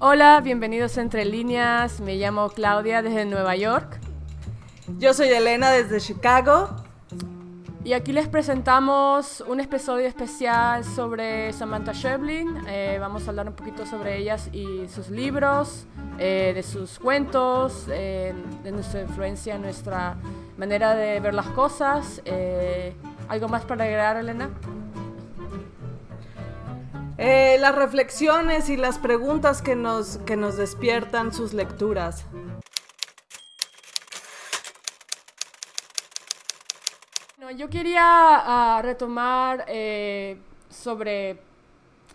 Hola, bienvenidos a Entre Líneas. Me llamo Claudia desde Nueva York. Yo soy Elena desde Chicago. Y aquí les presentamos un episodio especial sobre Samantha Schweblin. Eh, vamos a hablar un poquito sobre ellas y sus libros, eh, de sus cuentos, eh, de nuestra influencia, nuestra manera de ver las cosas. ¿Algo más para agregar, Elena? Eh, las reflexiones y las preguntas que nos, que nos despiertan sus lecturas. yo quería ah, retomar eh, sobre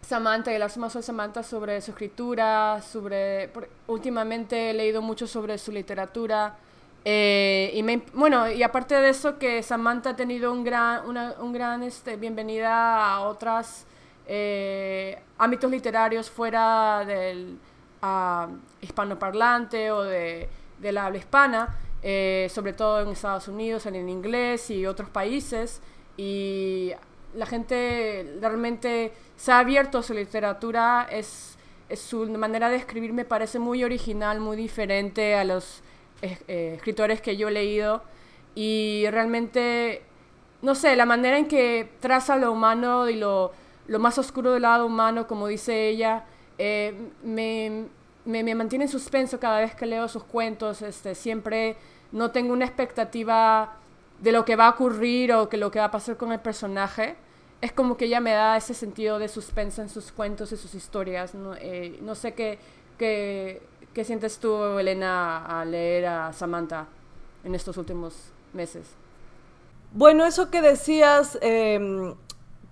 Samantha y hablar más sobre Samantha, sobre su escritura, sobre... últimamente he leído mucho sobre su literatura. Eh, y bueno, y aparte de eso, que Samantha ha tenido un gran, una un gran este, bienvenida a otras eh, ámbitos literarios fuera del uh, hispanoparlante o de, de, la habla hispana, eh, sobre todo en Estados Unidos, en, inglés y otros países. Y la gente realmente se ha abierto a su literatura, es, su manera de escribir me parece muy original, muy diferente a los eh, escritores que yo he leído. Y realmente, no sé, la manera en que traza lo humano y lo lo más oscuro del lado humano, como dice ella, eh, me, me, mantiene en suspenso cada vez que leo sus cuentos. Este, siempre no tengo una expectativa de lo que va a ocurrir o que lo que va a pasar con el personaje. Es como que ella me da ese sentido de suspenso en sus cuentos y sus historias. No, eh, no sé qué, qué, qué sientes tú, Elena, al leer a Samantha en estos últimos meses. Bueno, eso que decías, eh,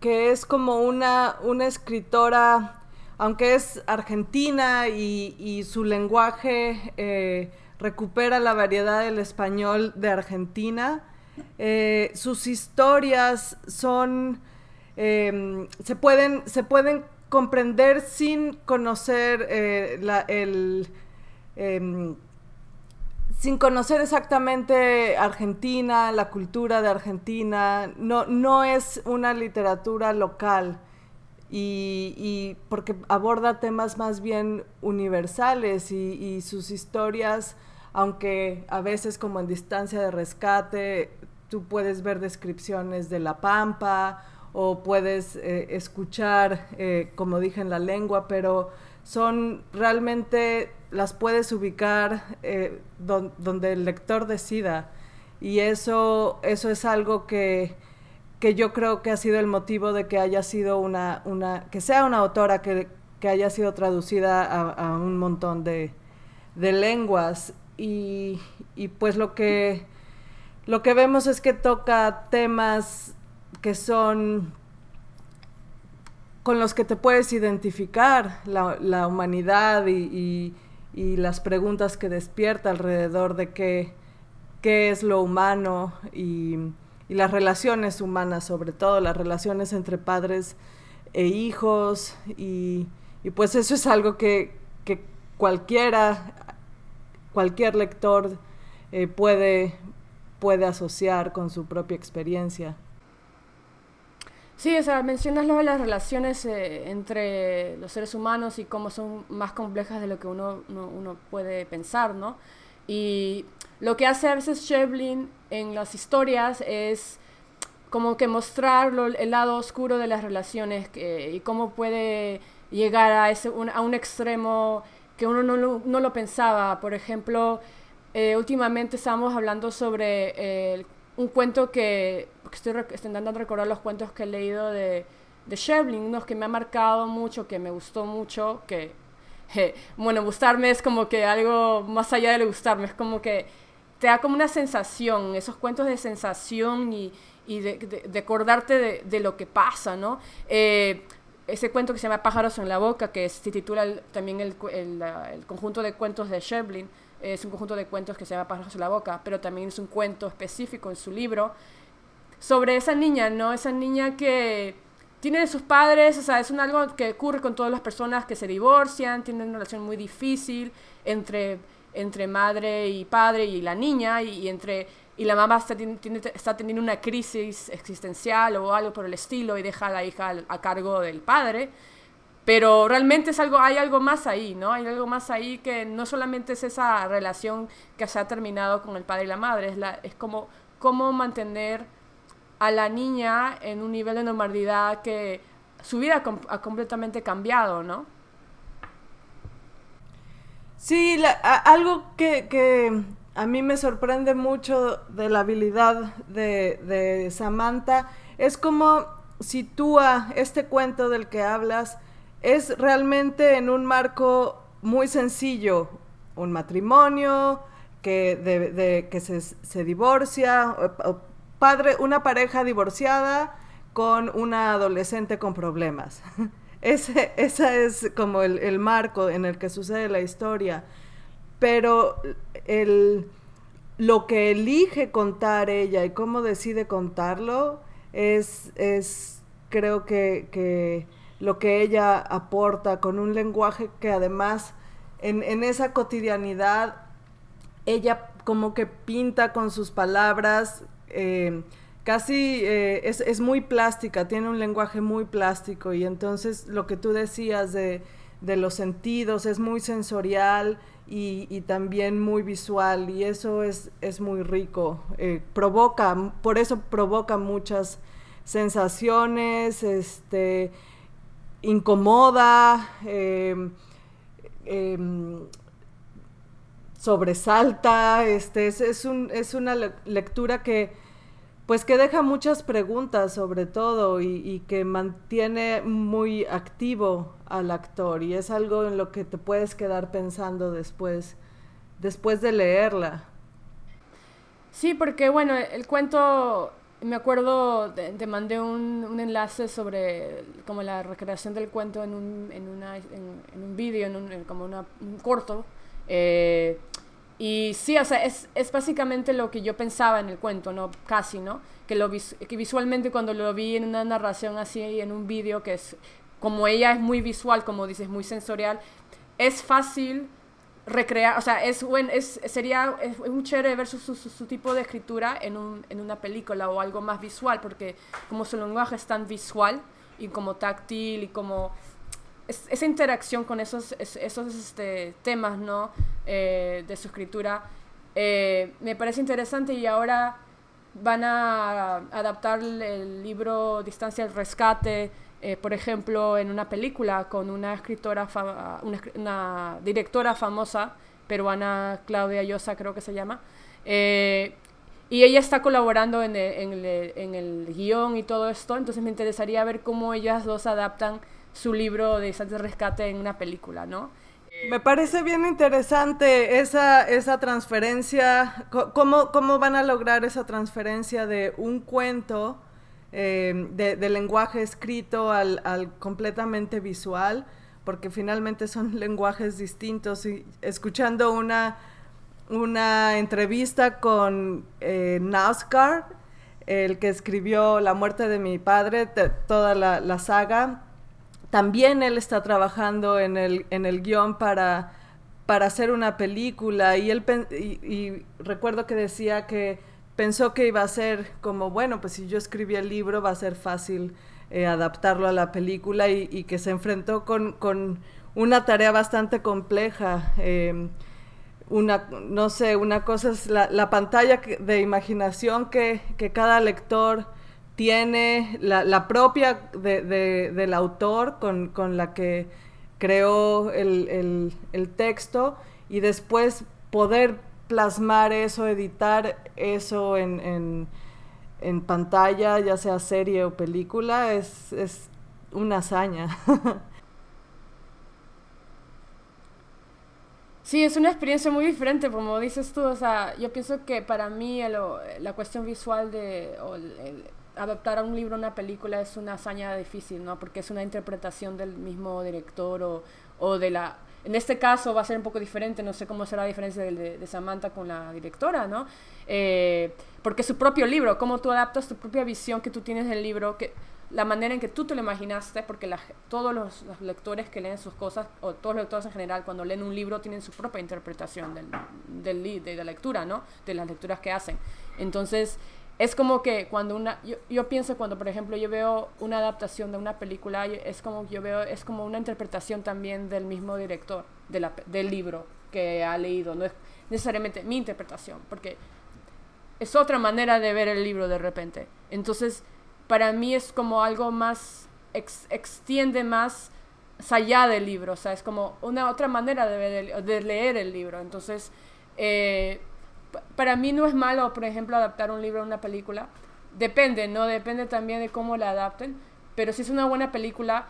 que es como una, una escritora, aunque es argentina y, su lenguaje eh, recupera la variedad del español de Argentina, eh, sus historias son, em, se, pueden, se pueden comprender sin conocer eh, la, el em, sin conocer exactamente Argentina, la cultura de Argentina, no, no es una literatura local y, porque aborda temas más bien universales y, sus historias, aunque a veces como en distancia de rescate, tú puedes ver descripciones de la pampa o puedes eh, escuchar, eh, como dije, en la lengua, pero son realmente, las puedes ubicar eh, donde el lector decida. Y eso, eso es algo que, que, yo creo que ha sido el motivo de que haya sido una, una que sea una autora que, que haya sido traducida a, un montón de, de lenguas. Y, y, pues lo que, lo que vemos es que toca temas que son con los que te puedes identificar, la, humanidad y, las preguntas que despierta alrededor de qué, qué es lo humano y, las relaciones humanas, sobre todo las relaciones entre padres e hijos. Y, pues eso es algo que, cualquiera, cualquier lector eh, puede, puede asociar con su propia experiencia. Sí, o sea, mencionas lo las relaciones eh, entre los seres humanos y cómo son más complejas de lo que uno, uno, puede pensar, ¿no? Y lo que hace a veces Shevlin en las historias es como que mostrar el lado oscuro de las relaciones y cómo puede llegar a, ese, un, a un extremo que uno no lo, no lo pensaba. Por ejemplo, eh, últimamente estábamos hablando sobre el un cuento que, estoy, intentando recordar los cuentos que he leído de, de Shevlin, unos que me ha marcado mucho, que me gustó mucho, que, bueno, gustarme es como que algo más allá de gustarme, es como que te da como una sensación, esos cuentos de sensación y, y de, de, acordarte de, lo que pasa, ¿no? Eh, ese cuento que se llama Pájaros en la Boca, que se titula también el, el, el, conjunto de cuentos de Shevlin, es un conjunto de cuentos que se llama Pájaros en la Boca, pero también es un cuento específico en su libro sobre esa niña, ¿no? Esa niña que tiene sus padres, o sea, es un algo que ocurre con todas las personas que se divorcian, tienen una relación muy difícil entre, entre madre y padre y la niña, y, entre y la mamá está, está, teniendo una crisis existencial o algo por el estilo y deja a la hija a cargo del padre Pero realmente es algo, hay algo más ahí, ¿no? Hay algo más ahí que no solamente es esa relación que se ha terminado con el padre y la madre, es, la, es como cómo mantener a la niña en un nivel de normalidad que su vida ha completamente cambiado, ¿no? Sí, algo que, a mí me sorprende mucho de la habilidad de, de Samantha es como sitúa este cuento del que hablas es realmente en un marco muy sencillo, un matrimonio que, de, que se, divorcia, padre, una pareja divorciada con una adolescente con problemas. Ese, es como el, marco en el que sucede la historia. Pero el, lo que elige contar ella y cómo decide contarlo es, es creo que lo que ella aporta con un lenguaje que además en, esa cotidianidad ella como que pinta con sus palabras, eh, casi eh, es, muy plástica, tiene un lenguaje muy plástico. Y entonces lo que tú decías de, los sentidos es muy sensorial y, también muy visual y eso es, es muy rico, eh, provoca, por eso provoca muchas sensaciones, este, incomoda, em, em, sobresalta, este, es, es, un, es, una lectura que pues que deja muchas preguntas sobre todo y, y, que mantiene muy activo al actor y es algo en lo que te puedes quedar pensando después, después de leerla. Sí, porque bueno, el cuento me acuerdo, te, mandé un, un, enlace sobre como la recreación del cuento en un, en una, en, un vídeo, en un, como una, un corto. Eh, y sí, o sea, es, es, básicamente lo que yo pensaba en el cuento, ¿no? Casi, ¿no? Que, lo que visualmente cuando lo vi en una narración así, en un vídeo, que es, como ella es muy visual, como dices, muy sensorial, es fácil recrear, o sea, es, buen, es sería es muy chévere ver su, su, tipo de escritura en, un, en, una película o algo más visual, porque como su lenguaje es tan visual y como táctil y como esa interacción con esos, esos este, temas ¿no? Eh, de su escritura eh, me parece interesante y ahora van a adaptar el libro Distancia al Rescate eh, por ejemplo, en una película con una escritora, una, directora famosa, peruana, Claudia Llosa creo que se llama, eh, y ella está colaborando en el, en, el, guion y todo esto, entonces me interesaría ver cómo ellas dos adaptan su libro de Santos Rescate en una película, ¿no? Me parece bien interesante esa, esa transferencia, cómo, cómo van a lograr esa transferencia de un cuento eh, de, lenguaje escrito al, completamente visual, porque finalmente son lenguajes distintos. Y escuchando una, una entrevista con eh, NASCAR, el que escribió La muerte de mi padre, toda la, saga, también él está trabajando en el, en el guion para, para hacer una película y, y recuerdo que decía que pensó que iba a ser como, bueno, pues si yo escribí el libro va a ser fácil eh, adaptarlo a la película y, que se enfrentó con, una tarea bastante compleja. Em, una, no sé, una cosa es la, pantalla de imaginación que, cada lector tiene, la, propia del autor con, la que creó el, el texto y después poder plasmar eso, editar eso en, en, pantalla, ya sea serie o película, es, es una hazaña. Sí, es una experiencia muy diferente, como dices tú, o sea, yo pienso que para mí la cuestión visual de adaptar a un libro una película es una hazaña difícil, ¿no? Porque es una interpretación del mismo director o, o de la en este caso va a ser un poco diferente, no sé cómo será la diferencia de, Samantha con la directora, ¿no? Eh, porque su propio libro, cómo tú adaptas tu propia visión que tú tienes del libro, que, la manera en que tú te lo imaginaste, porque todos los, lectores que leen sus cosas, o todos los lectores en general, cuando leen un libro, tienen su propia interpretación de la lectura, ¿no? De las lecturas que hacen. Entonces, es como que cuando una, yo, yo, pienso cuando, por ejemplo, yo veo una adaptación de una película, es como yo veo, es como una interpretación también del mismo director de la, del libro que ha leído, no es necesariamente mi interpretación, porque es otra manera de ver el libro de repente. Entonces, para mí es como algo más, extiende más allá del libro, o sea, es como una otra manera de, de leer el libro. Entonces, eh, para mí no es malo, por ejemplo, adaptar un libro a una película. Depende, ¿no? Depende también de cómo la adapten. Pero si es una buena película,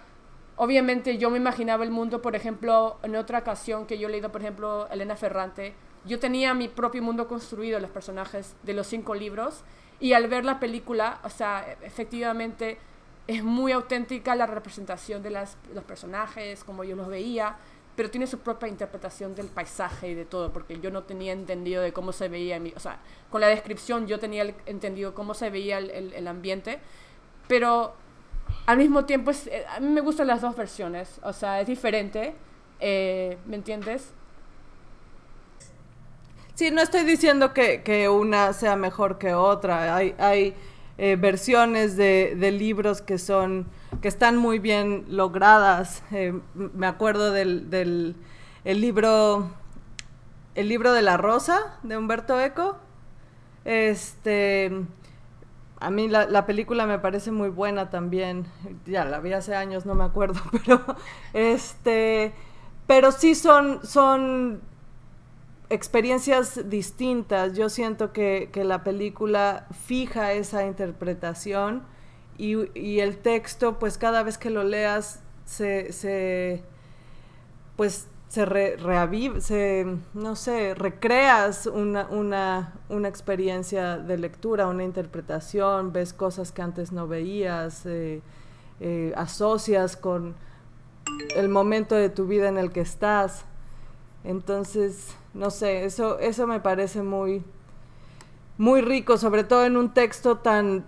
obviamente yo me imaginaba el mundo, por ejemplo, en otra ocasión que yo he leído, por ejemplo, Elena Ferrante, yo tenía mi propio mundo construido, los personajes de los cinco libros, y al ver la película, o sea, efectivamente es muy auténtica la representación de las, los personajes, como yo los veía, pero tiene su propia interpretación del paisaje y de todo, porque yo no tenía entendido de cómo se veía, mi, o sea, con la descripción yo tenía entendido cómo se veía el, el, ambiente, pero al mismo tiempo es, eh, a mí me gustan las dos versiones, o sea, es diferente, eh, ¿me entiendes? Sí, no estoy diciendo que, que, una sea mejor que otra, hay, hay eh, versiones de, de libros que son que están muy bien logradas. Eh, me acuerdo del, del el libro El libro de la rosa de Humberto Eco. Este a mí la, la, película me parece muy buena también. Ya la vi hace años, no me acuerdo, pero este pero sí son son experiencias distintas. Yo siento que, que la película fija esa interpretación y, el texto, pues cada vez que lo leas, se, se pues se se, no sé, recreas una, una, una, experiencia de lectura, una interpretación, ves cosas que antes no veías, eh, eh, asocias con el momento de tu vida en el que estás. Entonces, no sé, eso, eso me parece muy, muy rico, sobre todo en un texto tan,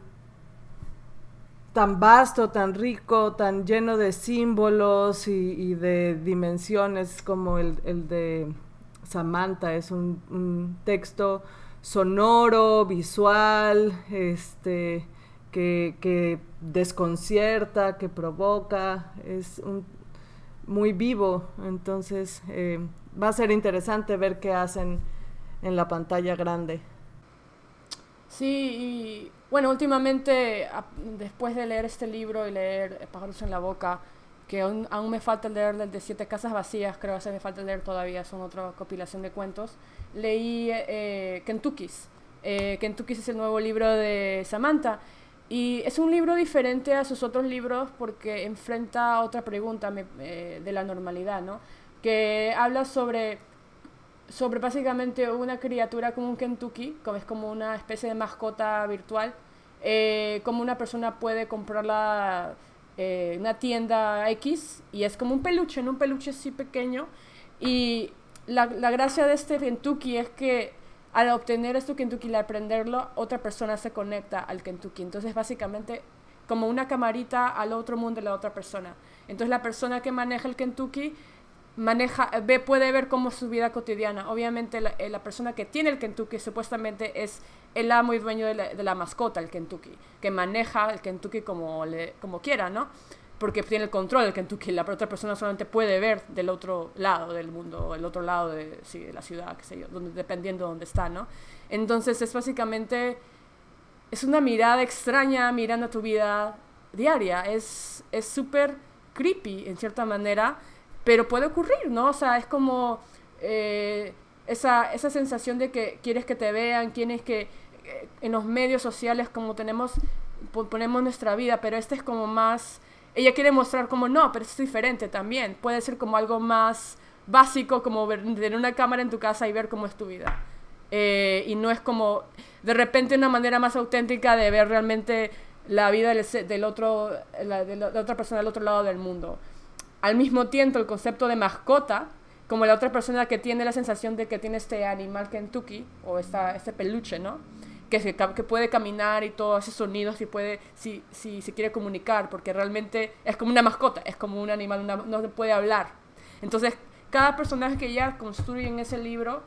tan vasto, tan rico, tan lleno de símbolos y, de dimensiones como el, de Samantha. Es un, texto sonoro, visual, este, que, desconcierta, que provoca, es un, muy vivo. Entonces eh, va a ser interesante ver qué hacen en la pantalla grande. Sí, y bueno, últimamente, después de leer este libro y leer Pájaros en la Boca, que aún, me falta leer el de Siete Casas Vacías, creo que me falta leer todavía, son otra compilación de cuentos, leí eh, Kentucky's. Eh, Kentucky's es el nuevo libro de Samantha. Y es un libro diferente a sus otros libros porque enfrenta otra pregunta eh, de la normalidad, ¿no? Que habla sobre sobre básicamente una criatura como un Kentucky, como es como una especie de mascota virtual, eh, como una persona puede comprarla en eh, una tienda X y es como un peluche, en un peluche así pequeño. Y la, la, gracia de este Kentucky es que al obtener este Kentucky, al aprenderlo, otra persona se conecta al Kentucky. Entonces, básicamente, como una camarita al otro mundo de la otra persona. Entonces, la persona que maneja el Kentucky maneja, ve, puede ver cómo es su vida cotidiana. Obviamente la, eh, la, persona que tiene el Kentucky supuestamente es el amo y dueño de la, de la, mascota, el Kentucky, que maneja el Kentucky como, le, como quiera, ¿no? Porque tiene el control del Kentucky. La otra persona solamente puede ver del otro lado del mundo, el otro lado de, sí, de la ciudad, qué sé yo, donde, dependiendo de dónde está, ¿no? Entonces es básicamente, es una mirada extraña mirando tu vida diaria. Es súper creepy, en cierta manera pero puede ocurrir, ¿no? O sea, es como eh, esa, esa sensación de que quieres que te vean, quieres que eh, en los medios sociales como tenemos, ponemos nuestra vida, pero este es como más, ella quiere mostrar como no, pero es diferente también, puede ser como algo más básico, como ver, tener una cámara en tu casa y ver cómo es tu vida. Eh, y no es como de repente una manera más auténtica de ver realmente la vida del, del otro, la, de la otra persona del otro lado del mundo al mismo tiempo el concepto de mascota, como la otra persona que tiene la sensación de que tiene este animal Kentucky o esta, este peluche, ¿no? Que, se, que puede caminar y todo, hace sonidos y puede, si, si se quiere comunicar, porque realmente es como una mascota, es como un animal, no puede hablar. Entonces, cada personaje que ella construye en ese libro,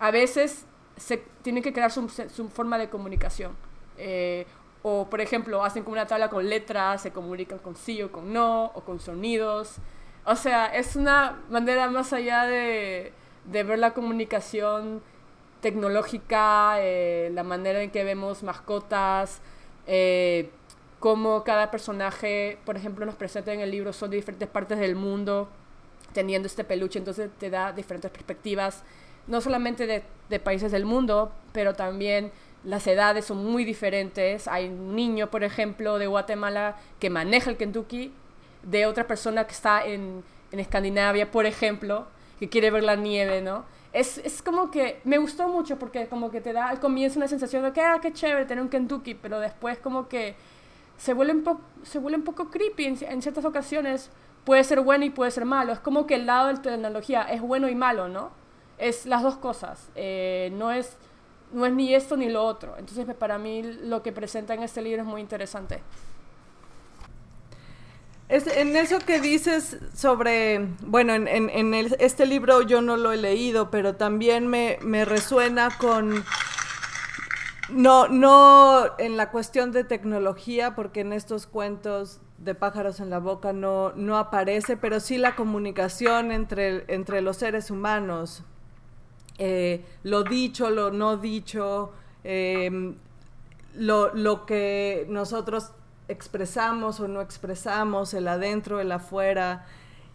a veces se tiene que crear su, su forma de comunicación. Eh, o, por ejemplo, hacen como una tabla con letras, se comunican con sí o con no, o con sonidos. O sea, es una manera más allá de, de ver la comunicación tecnológica, eh, la manera en que vemos mascotas, eh, cómo cada personaje, por ejemplo, nos presenta en el libro, son de diferentes partes del mundo, teniendo este peluche, entonces te da diferentes perspectivas, no solamente de, de países del mundo, pero también las edades son muy diferentes. Hay un niño, por ejemplo, de Guatemala que maneja el Kentucky, de otra persona que está en, en Escandinavia, por ejemplo, que quiere ver la nieve, ¿no? Es, es, como que me gustó mucho porque como que te da al comienzo una sensación de que, ah, qué chévere tener un Kentucky, pero después como que se vuelve un, se vuelve un poco creepy en, en, ciertas ocasiones. Puede ser bueno y puede ser malo. Es como que el lado de la tecnología es bueno y malo, ¿no? Es las dos cosas. Eh, no, es, no es ni esto ni lo otro. Entonces para mí lo que presenta en este libro es muy interesante. Es, en eso que dices sobre, bueno, en, el, este libro yo no lo he leído, pero también me, resuena con, no, no en la cuestión de tecnología, porque en estos cuentos de pájaros en la boca no, aparece, pero sí la comunicación entre los seres humanos, eh, lo dicho, lo no dicho, eh, lo, lo que nosotros expresamos o no expresamos, el adentro, el afuera.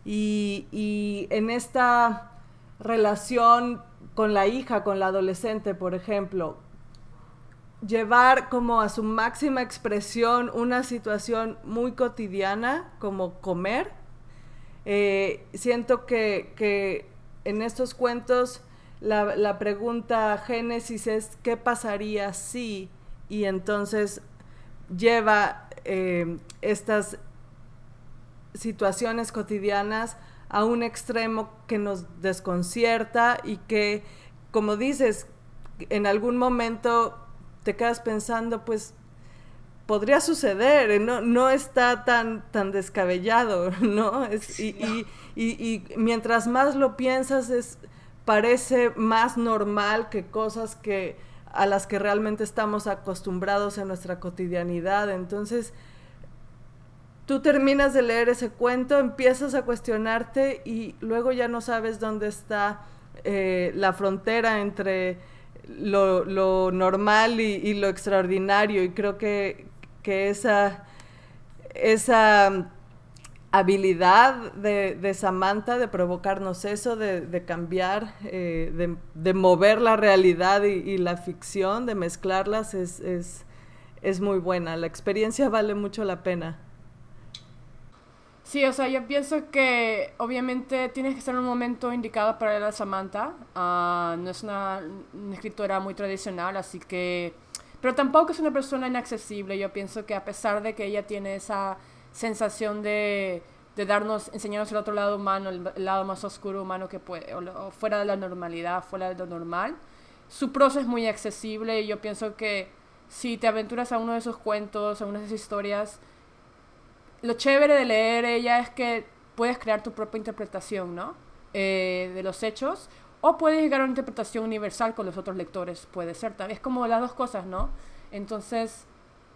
Y, y, en esta relación con la hija, con la adolescente, por ejemplo, llevar como a su máxima expresión una situación muy cotidiana, como comer. Eh, siento que, que, en estos cuentos la, la pregunta génesis es ¿qué pasaría si? Y entonces lleva eh, estas situaciones cotidianas a un extremo que nos desconcierta y que, como dices, en algún momento te quedas pensando, pues podría suceder, eh, no, no está tan, tan descabellado, ¿no? Es, y, y, y, y, mientras más lo piensas, es, parece más normal que cosas que a las que realmente estamos acostumbrados en nuestra cotidianidad. Entonces, tú terminas de leer ese cuento, empiezas a cuestionarte y luego ya no sabes dónde está eh, la frontera entre lo, normal y, y, lo extraordinario. Y creo que, que esa, esa habilidad de, de, Samantha de provocarnos eso, de, de cambiar, eh, de, de, mover la realidad y, y, la ficción, de mezclarlas, es, es, es, muy buena. La experiencia vale mucho la pena. Sí, o sea, yo pienso que obviamente tienes que estar en un momento indicado para leer a Samantha. Uh, no es una, una escritora muy tradicional, así que... Pero tampoco es una persona inaccesible. Yo pienso que a pesar de que ella tiene esa sensación de, de darnos, enseñarnos el otro lado humano, el, lado más oscuro humano que puede, o, o, fuera de la normalidad, fuera de lo normal. Su prosa es muy accesible y yo pienso que si te aventuras a uno de esos cuentos, a una de esas historias, lo chévere de leer ella es que puedes crear tu propia interpretación, ¿no? Eh, de los hechos, o puedes llegar a una interpretación universal con los otros lectores, puede ser, es como las dos cosas, ¿no? Entonces,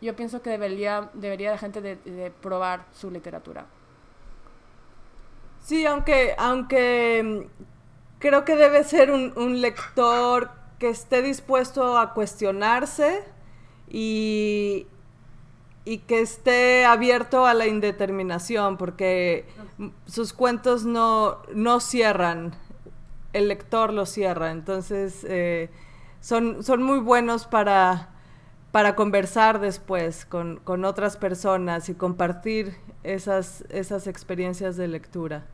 yo pienso que debería, debería la gente de, de probar su literatura. Sí, aunque, aunque creo que debe ser un, un, lector que esté dispuesto a cuestionarse y, y, que esté abierto a la indeterminación, porque sus cuentos no, no cierran, el lector los cierra, entonces eh, son, son muy buenos para para conversar después con, con, otras personas y compartir esas, esas experiencias de lectura.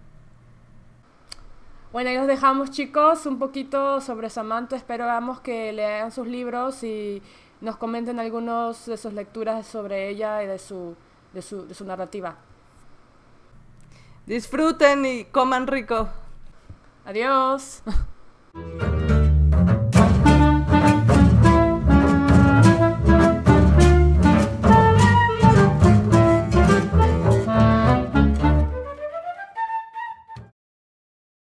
Bueno, ahí los dejamos chicos un poquito sobre Samantha. Esperamos que lean sus libros y nos comenten algunos de sus lecturas sobre ella y de su, de su, de su narrativa. Disfruten y coman rico. Adiós.